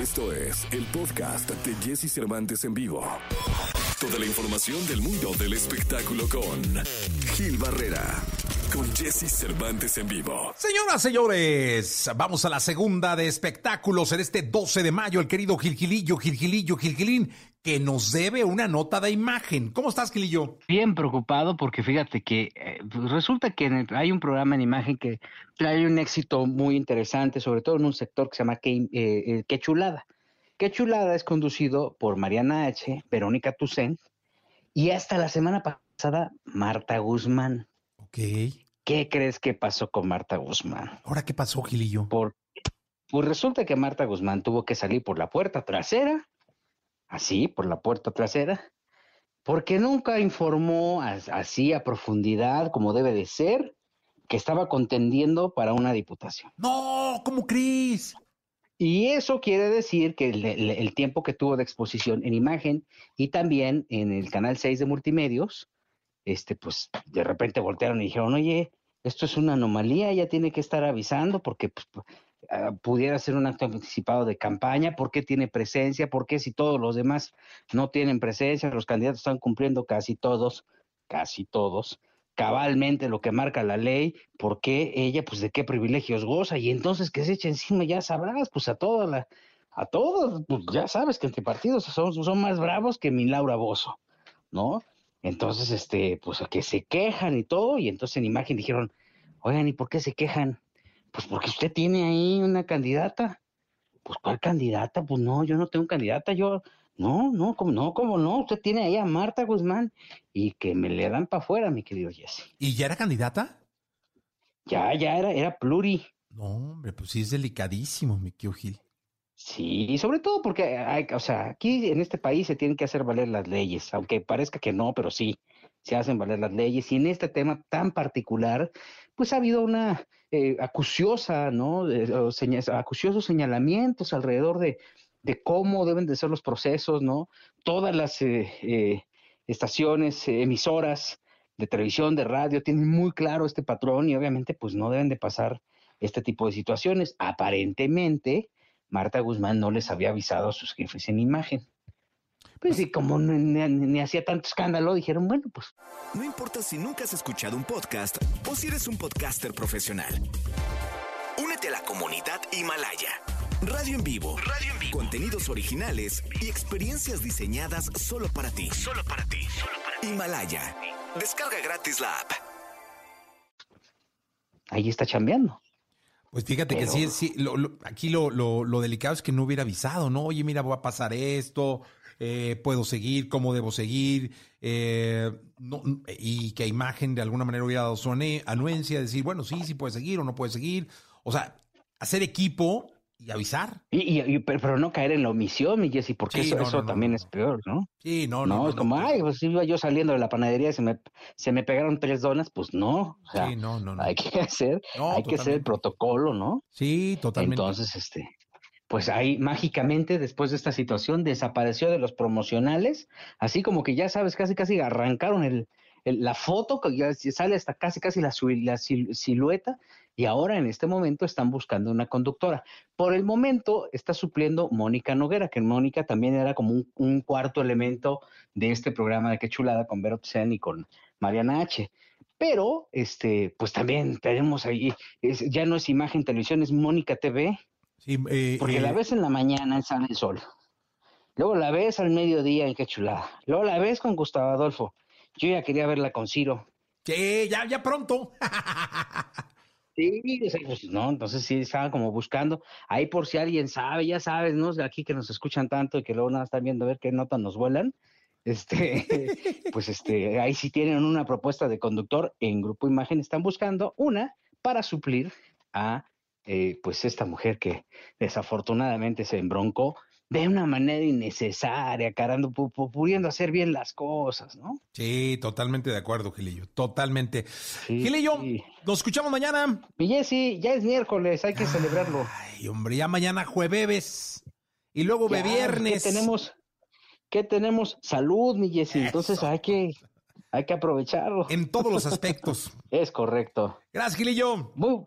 Esto es el podcast de Jesse Cervantes en vivo. Toda la información del mundo del espectáculo con Gil Barrera. Con Jesse Cervantes en vivo. Señoras, señores, vamos a la segunda de espectáculos en este 12 de mayo. El querido Gilgilillo, Gilgilillo, Gilgilín, que nos debe una nota de imagen. ¿Cómo estás, Gilillo? Bien preocupado porque fíjate que eh, pues resulta que en el- hay un programa en imagen que trae un éxito muy interesante, sobre todo en un sector que se llama Qué, eh, eh, Qué Chulada. Qué Chulada es conducido por Mariana H., Verónica Tucen y hasta la semana pasada Marta Guzmán. Ok. ¿Qué crees que pasó con Marta Guzmán? ¿Ahora qué pasó, Gilillo? Por, pues resulta que Marta Guzmán tuvo que salir por la puerta trasera, así, por la puerta trasera, porque nunca informó as- así a profundidad como debe de ser que estaba contendiendo para una diputación. No, ¿cómo crees? Y eso quiere decir que el, el- el tiempo que tuvo de exposición en imagen y también en el canal 6 de multimedios, este, pues de repente voltearon y dijeron, oye, esto es una anomalía, ella tiene que estar avisando porque pues, ah, pudiera ser un acto anticipado de campaña, ¿por qué tiene presencia? ¿Por qué si todos los demás no tienen presencia? Los candidatos están cumpliendo casi todos, casi todos, cabalmente lo que marca la ley, ¿por qué ella, pues de qué privilegios goza? Y entonces que se eche encima, ya sabrás, pues a toda la, a todos, pues ya sabes que entre partidos son, son más bravos que mi Laura Bozo, ¿no? Entonces, este, pues que se quejan y todo, y entonces en imagen dijeron, oigan, ¿y por qué se quejan? Pues porque usted tiene ahí una candidata. Pues, ¿cuál candidata? Pues no, yo no tengo candidata, yo, no, no, como no, como no, usted tiene ahí a Marta Guzmán, y que me le dan para afuera, mi querido Jesse. ¿Y ya era candidata? Ya, ya era, era pluri. No, hombre, pues sí es delicadísimo, mi tío Gil. Sí, y sobre todo porque, hay, o sea, aquí en este país se tienen que hacer valer las leyes, aunque parezca que no, pero sí, se hacen valer las leyes. Y en este tema tan particular, pues ha habido una eh, acuciosa, ¿no? O acuciosos señalamientos alrededor de, de cómo deben de ser los procesos, ¿no? Todas las eh, eh, estaciones, eh, emisoras de televisión, de radio, tienen muy claro este patrón y obviamente pues no deben de pasar este tipo de situaciones. Aparentemente, Marta Guzmán no les había avisado a sus jefes en imagen. Pues y como ni, ni- ni hacía tanto escándalo, dijeron, bueno, pues No importa si nunca has escuchado un podcast o si eres un podcaster profesional. Únete a la comunidad Himalaya. Radio en vivo. Radio en vivo. Contenidos originales y experiencias diseñadas solo para ti. Solo para ti. Himalaya. Descarga gratis la app. ahí está chambeando. Pues fíjate que sí, sí lo- lo- aquí lo, lo- lo delicado es que no hubiera avisado, ¿no? Oye, mira, va a pasar esto, eh, puedo seguir, cómo debo seguir, eh, no, y que imagen de alguna manera hubiera dado su anuencia, decir, bueno, sí, sí puede seguir o no puede seguir. O sea, hacer equipo y avisar. Y, y- y- pero, no caer en la omisión, mi Jessy, porque Sí, eso, no, eso no, también es peor, ¿no? Sí, no, No, no. es como, ay, pues iba yo saliendo de la panadería y se me, se me pegaron tres donas, pues no. O sea, Sí, no, no, no. hay que hacer, hay que hacer el protocolo, ¿no? Sí, totalmente. Entonces, este, pues ahí mágicamente después de esta situación desapareció de los promocionales, así como que ya sabes, casi casi arrancaron el, la foto, que ya sale hasta casi casi la, silueta, y ahora en este momento están buscando una conductora. Por el momento está supliendo Mónica Noguera, que Mónica también era como un, un cuarto elemento de este programa de Qué Chulada con Vero Tsen y con Mariana H. Pero, este, pues también tenemos ahí, es- ya no es imagen televisión, es Mónica TV, Sí, eh, porque eh, la ves en la mañana en Sale el Sol. Luego la ves al mediodía en Qué Chulada. Luego la ves con Gustavo Adolfo. Yo ya quería verla con Ciro. sí, ya, ya pronto. Sí, sea, pues, no, entonces sí estaba como buscando. Ahí por si alguien sabe, ya sabes, ¿no? De aquí que nos escuchan tanto y que luego nada están viendo a ver qué notas nos vuelan. Este, pues este, ahí sí tienen una propuesta de conductor en Grupo Imagen, están buscando una para suplir a eh, pues esta mujer que desafortunadamente se embroncó de una manera innecesaria, carando, pu- pu- pudiendo hacer bien las cosas, ¿no? Sí, totalmente de acuerdo, Gilillo. Totalmente. Sí, Gilillo, sí. nos escuchamos mañana. Y Jessy, ya es miércoles, hay que celebrarlo. Ay, hombre, ya mañana jueves. Y luego Ya, viernes. ¿Qué tenemos? ¿Qué tenemos? Salud, mi Jessy. Entonces hay que, hay que aprovecharlo. En todos los aspectos. Es correcto. Gracias, Gilillo. Muy